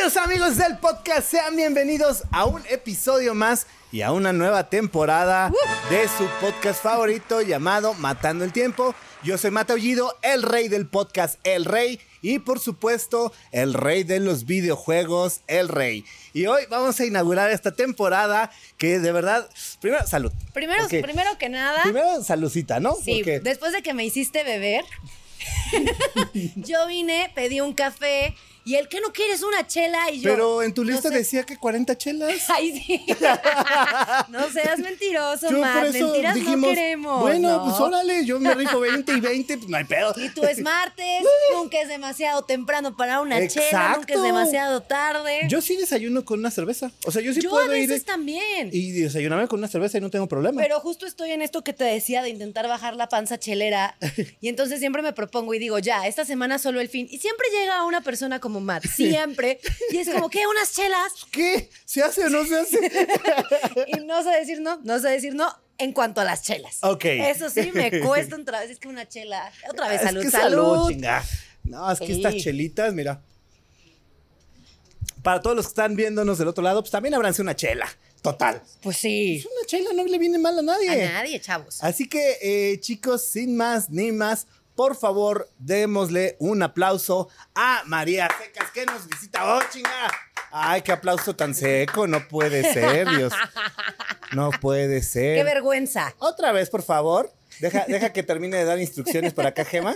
Queridos amigos del podcast, sean bienvenidos a un episodio más y a una nueva temporada de su podcast favorito llamado Matando el Tiempo. Yo soy Mata Ullido, el rey del podcast El Rey y por supuesto el rey de los videojuegos El Rey. Y hoy vamos a inaugurar esta temporada que de verdad, primero salud. Primero, que nada, Primero saludcita, ¿no? sí, Porque- después de que me hiciste beber, yo vine, pedí un café y el que no quieres una chela y yo. pero en tu no lista sé. decía que 40 chelas. Ay, sí. no seas mentiroso, Yo Mentiras dijimos, no queremos. bueno, ¿no? pues órale, yo me rifo 20 y 20, pues no hay pedo. Y tú es martes, nunca es demasiado temprano para una chela, nunca es Exacto. demasiado tarde. Yo sí desayuno con una cerveza. O sea, yo sí Yo puedo a veces ir también. y desayunarme con una cerveza y no tengo problema. Pero justo estoy en esto que te decía de intentar bajar la panza chelera. Y entonces siempre me propongo y digo, ya, esta semana solo el fin. Y siempre llega una persona como Matt, siempre. Y es como, ¿qué? ¿Unas chelas? ¿Qué? ¿Se hace o no se hace? Y no sé decir no, no sé decir no en cuanto a las chelas. Ok. Eso sí, me cuesta otra vez. Es que una chela. Otra vez, Es salud, que salud. chinga. No, es que estas chelitas, mira. Para todos los que están viéndonos del otro lado, pues también abranse una chela. Total. Pues sí. Pues una chela no le viene mal a nadie. A nadie, chavos. Así que, eh, chicos, sin más ni más, por favor, démosle un aplauso a María Secas que nos visita. ¡Oh, chinga! Ay, qué aplauso tan seco. No puede ser, Dios. No puede ser. Qué vergüenza. Otra vez, por favor. Deja, deja que termine de dar instrucciones por acá, Gema.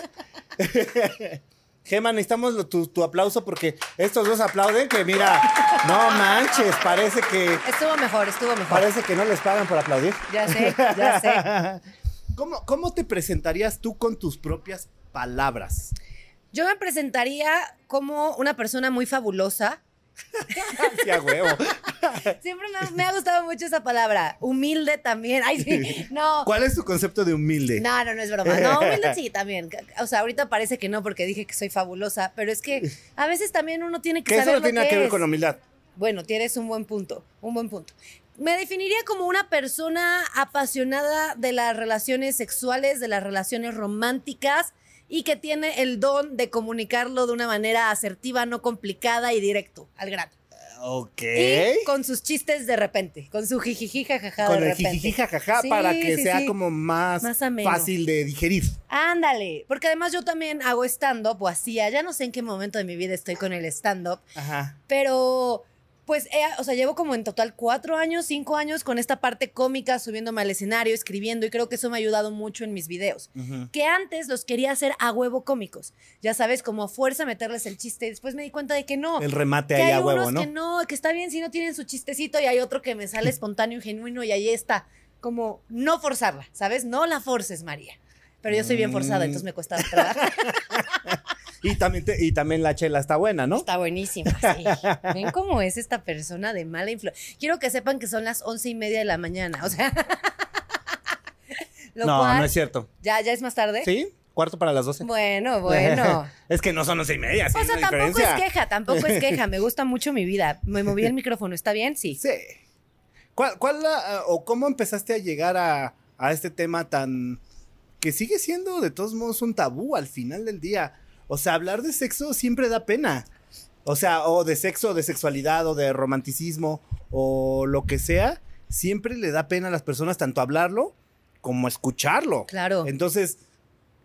Gema, necesitamos tu, tu aplauso porque estos dos aplauden que mira, no manches, parece que Estuvo mejor, estuvo mejor. parece que no les pagan por aplaudir. Ya sé, ya sé. ¿Cómo, ¿Cómo te presentarías tú con tus propias palabras? Yo me presentaría como una persona muy fabulosa. Sí, a huevo. Siempre me ha, me ha gustado mucho esa palabra. Humilde también. Ay, sí. No. ¿Cuál es tu concepto de humilde? No, no, no es broma. No, humilde sí también. O sea, ahorita parece que no porque dije que soy fabulosa, pero es que a veces también uno tiene que que eso saber no tiene lo nada que ver es. con humildad. Bueno, tienes un buen punto, un buen punto. Me definiría como una persona apasionada de las relaciones sexuales, de las relaciones románticas y que tiene el don de comunicarlo de una manera asertiva, no complicada y directo, al grano. Ok. Y con sus chistes de repente, con su jijiji jajaja Con de el jijiji jajaja Sí, para que sí, sea sí. como más, Más fácil de digerir. Ándale, porque además yo también hago stand-up o hacía, ya no sé en qué momento de mi vida estoy con el stand-up, Ajá. pero pues, he- o sea, llevo como en total cuatro años, cinco años con esta parte cómica, subiéndome al escenario, escribiendo y creo que eso me ha ayudado mucho en mis videos. Que antes los quería hacer a huevo cómicos, ya sabes, como a fuerza meterles el chiste y después me di cuenta de que no. El remate que ahí hay a huevo, unos ¿no? que no, que está bien si no tienen su chistecito y hay otro que me sale espontáneo y genuino y ahí está. Como no forzarla, ¿sabes? No la forces, María. Pero yo soy bien forzada, Mm. entonces me cuesta trabajo. Y también, te- y también la chela está buena, ¿no? Está buenísima, sí. Ven cómo es esta persona de mala influencia. Quiero que sepan que son las once y media de la mañana, o sea. Lo no, cual- no es cierto. ¿Ya, ¿Ya es más tarde? ¿Sí? Cuarto para las doce. Bueno, bueno. es que no son once y media, sí, O sea, tampoco diferencia. es queja, tampoco es queja. Me gusta mucho mi vida. Me moví el micrófono, ¿está bien? Sí. Sí. ¿Cuál, cuál la- o cómo empezaste a llegar a, a este tema tan que sigue siendo de todos modos un tabú al final del día? O sea, hablar de sexo siempre da pena. O sea, o de sexo, o de sexualidad, o de romanticismo, o lo que sea, siempre le da pena a las personas tanto hablarlo como escucharlo. Claro. Entonces,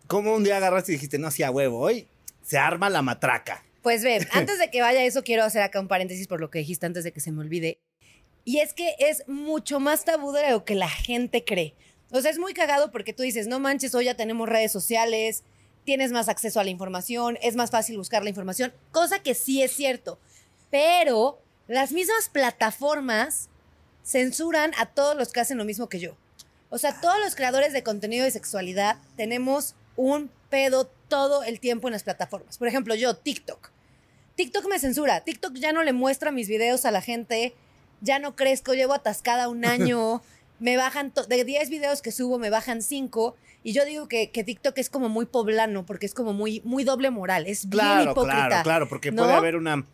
¿cómo un día agarraste y dijiste, no, sí, a huevo, hoy se arma la matraca? Pues ve, antes de que vaya eso, quiero hacer acá un paréntesis por lo que dijiste antes de que se me olvide. Y es que es mucho más tabú de lo que la gente cree. O sea, es muy cagado porque tú dices, no manches, hoy ya tenemos redes sociales, tienes más acceso a la información, es más fácil buscar la información, cosa que sí es cierto. Pero las mismas plataformas censuran a todos los que hacen lo mismo que yo. O sea, todos los creadores de contenido de sexualidad tenemos un pedo todo el tiempo en las plataformas. Por ejemplo, yo, TikTok. TikTok me censura. TikTok ya no le muestra mis videos a la gente. Ya no crezco, llevo atascada un año. Me bajan, de 10 videos que subo, me bajan 5. Y yo digo que, que TikTok es como muy poblano, porque es como muy, muy doble moral. Es bien Claro, hipócrita. claro, claro, porque ¿no? puede haber una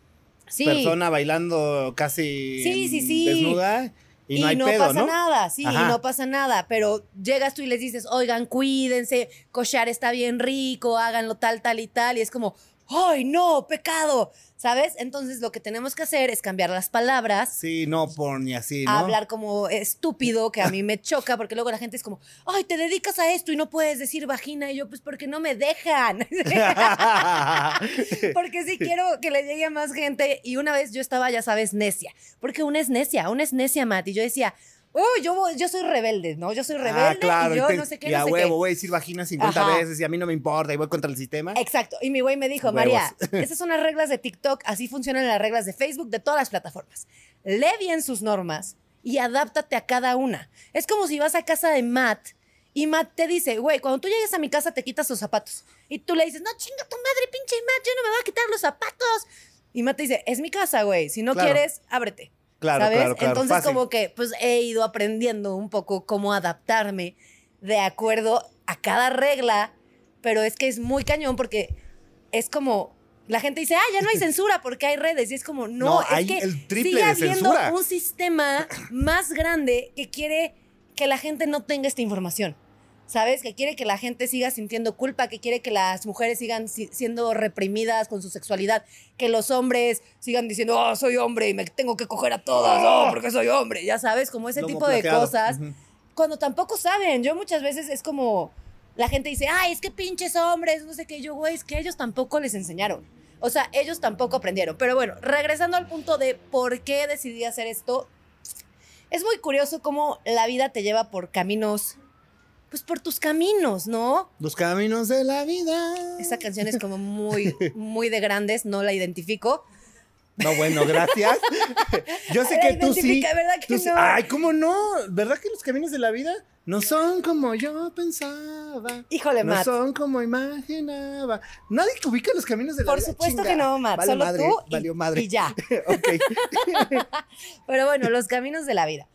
Sí. persona bailando casi Sí, sí, desnuda y no hay pedo, pasa ¿no? nada, sí, Ajá. y no pasa nada, pero llegas tú y les dices, oigan, cuídense, cochar está bien rico, háganlo tal, tal y tal, y es como, ¡ay, no, pecado! ¿Sabes? Entonces lo que tenemos que hacer es cambiar las palabras. Sí, no por ni así, ¿no? Hablar como estúpido, que a mí me choca, porque luego la gente es como, ay, te dedicas a esto y no puedes decir vagina. Y yo, pues porque no me dejan. porque sí quiero que le llegue a más gente. Y una vez yo estaba, ya sabes, necia. Porque una es necia, una es necia, Matt. Y yo decía, oh, yo, yo soy rebelde, ¿no? Yo soy rebelde claro, y yo Ah, te- no sé qué, y no a sé huevo, qué. voy a decir vagina 50 Ajá. veces y a mí no me importa y voy contra el sistema. Exacto. Y mi güey me dijo, Huevos. María, esas son las reglas de TikTok, así funcionan las reglas de Facebook, de todas las plataformas. Lee bien sus normas y adáptate a cada una. Es como si vas a casa de Matt y Matt te dice, güey, cuando tú llegues a mi casa te quitas los zapatos. Y tú le dices, no, chinga tu madre, pinche Matt, yo no me voy a quitar los zapatos. Y Matt te dice, es mi casa, güey, si no Claro. quieres, ábrete. Claro, ¿Sabes? claro, claro, Entonces fácil. como que pues he ido aprendiendo un poco cómo adaptarme de acuerdo a cada regla, pero es que es muy cañón porque es como la gente dice, ah, ya no hay censura porque hay redes. Y es como, no, No, es hay que el triple sigue de habiendo censura. un sistema más grande que quiere que la gente no tenga esta información. ¿Sabes? Que quiere que la gente siga sintiendo culpa, que quiere que las mujeres sigan si- siendo reprimidas con su sexualidad, que los hombres sigan diciendo, oh, soy hombre y me tengo que coger a todas, oh, porque soy hombre. Ya sabes, como ese Lomo tipo de cosas cuando tampoco saben. Yo muchas veces es como la gente dice, ay, es que pinches hombres, no sé qué. Yo, güey, es que ellos tampoco les enseñaron. O sea, ellos tampoco aprendieron. Pero bueno, regresando al punto de por qué decidí hacer esto, es muy curioso cómo la vida te lleva por caminos, pues por tus caminos, ¿no? Los caminos de la vida. Esta canción es como muy, muy de grandes, no la identifico. No, bueno, gracias. Yo sé La que tú sí. ¿verdad que tú sí- no? Ay, ¿cómo no? ¿Verdad que los caminos de la vida no son como yo pensaba? Híjole, No Matt. son como imaginaba. Nadie que ubica los caminos de la Por vida. supuesto Chinga. que no, Matt. Vale Solo madre, tú y, Valió madre. y ya. ok. Pero bueno, los caminos de la vida.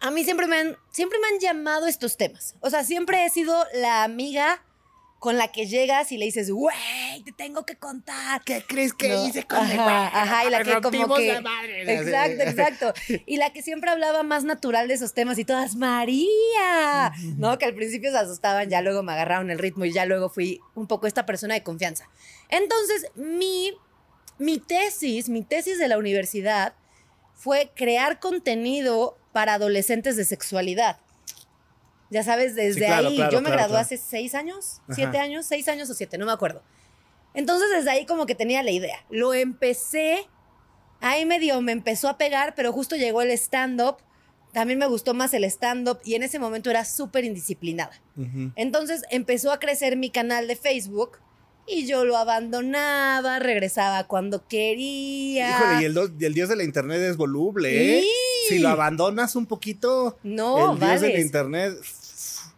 A mí siempre me han, siempre me han llamado estos temas. O sea, siempre he sido la amiga con la que llegas y le dices, güey, te tengo que contar. ¿Qué crees que No, hice con mi ajá, güey? ajá, y la que como que la madre. exacto, exacto, y la que siempre hablaba más natural de esos temas y todas María, no, que al principio se asustaban, ya luego me agarraron el ritmo y ya luego fui un poco esta persona de confianza. Entonces, mi mi tesis, mi tesis de la universidad fue crear contenido para adolescentes de sexualidad. Ya sabes, desde Sí, claro, ahí. claro, Yo me claro, gradué hace seis años, Ajá. siete años, seis años o siete, no me acuerdo. Entonces desde ahí como que tenía la idea. Lo empecé, ahí medio me empezó a pegar, pero justo llegó el stand-up. También me gustó más el stand-up y en ese momento era súper indisciplinada. Ujú. Entonces empezó a crecer mi canal de Facebook y yo lo abandonaba, regresaba cuando quería. Híjole, y el, do- y el dios de la internet es voluble, ¿eh? Sí. Si lo abandonas un poquito, No, el dios de la vales. internet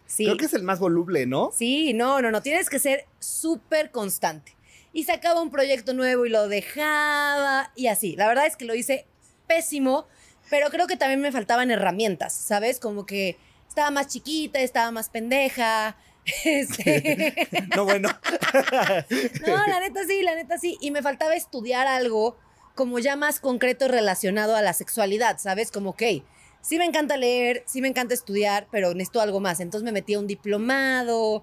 Sí. creo que es el más voluble, ¿no? Sí, no, no, no, tienes que ser súper constante. Y sacaba un proyecto nuevo y lo dejaba y así. La verdad es que lo hice pésimo, pero creo que también me faltaban herramientas, ¿sabes? Como que estaba más chiquita, estaba más pendeja. este, No, bueno. no, la neta sí, la neta sí. Y me faltaba estudiar algo como ya más concreto relacionado a la sexualidad, ¿sabes? Como, ok, sí me encanta leer, sí me encanta estudiar, pero necesito algo más. Entonces me metí a un diplomado,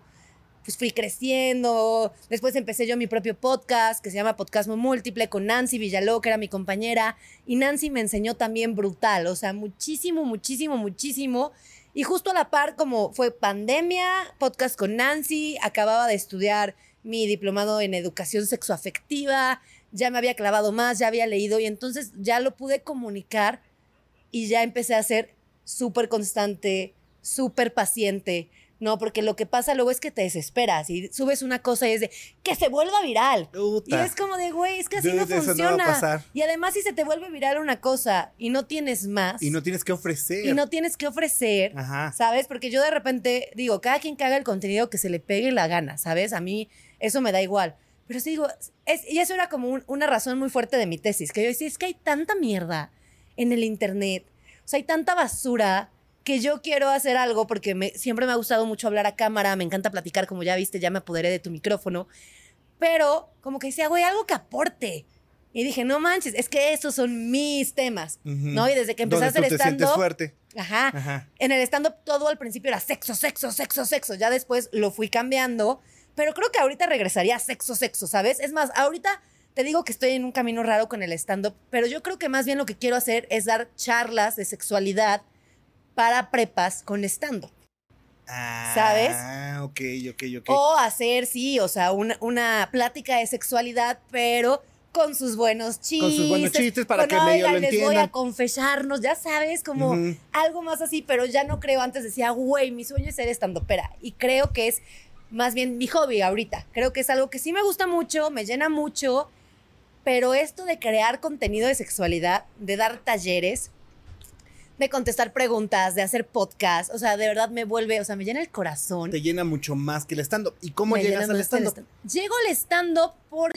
pues fui creciendo. Después empecé yo mi propio podcast que se llama Podcasmo Múltiple con Nancy Villaló, que era mi compañera. Y Nancy me enseñó también brutal, o sea, muchísimo, muchísimo, muchísimo. Y justo a la par, como fue pandemia, podcast con Nancy, acababa de estudiar mi diplomado en educación sexoafectiva, ya me había clavado más, ya había leído y entonces ya lo pude comunicar y ya empecé a ser súper constante, súper paciente, ¿no? Porque lo que pasa luego es que te desesperas y subes una cosa y es de que se vuelva viral. Y Puta. es como de, güey, es que así Dude, no eso no va a funciona. pasar. y además, si se te vuelve viral una cosa y no tienes más, Y no tienes que ofrecer. y no tienes que ofrecer, Ajá. ¿sabes? Porque yo de repente digo, cada quien haga el contenido que se le pegue la gana, ¿sabes? A mí eso me da igual. Pero sí digo, es, y eso era como un- una razón muy fuerte de mi tesis, que yo decía, es que hay tanta mierda en el Internet, o sea, hay tanta basura que yo quiero hacer algo porque me, siempre me ha gustado mucho hablar a cámara, me encanta platicar, como ya viste, ya me apoderé de tu micrófono, pero como que decía, güey, algo que aporte. Y dije, no manches, es que esos son mis temas. ¿no? Y desde que empecé a Donde hacer tú te sientes stand-up, fuerte. Ajá. Ajá. En el stand-up todo al principio era sexo, sexo, sexo, sexo. Ya después lo fui cambiando pero creo que ahorita regresaría a sexo, sexo, ¿sabes? Es más, ahorita te digo que estoy en un camino raro con el stand-up, pero yo creo que más bien lo que quiero hacer es dar charlas de sexualidad para prepas con stand-up. ¿Sabes? Ah, ok, ok, ok. O hacer, sí, o sea, una, una plática de sexualidad, pero con sus buenos chistes. Con sus buenos chistes para con, que medio "Oigan, lo les voy a entiendan". confesarnos, ya sabes, como algo más así, pero ya no creo. Antes decía, güey, mi sueño es ser estandopera. Y creo que es más bien mi hobby ahorita. Creo que es algo que sí me gusta mucho, me llena mucho, pero esto de crear contenido de sexualidad, de dar talleres, de contestar preguntas, de hacer podcast, o sea, de verdad me vuelve, o sea, me llena el corazón. Te llena mucho más que el stand-up. ¿Y cómo Me llegas al stand-up? stand- Llego al stand-up porque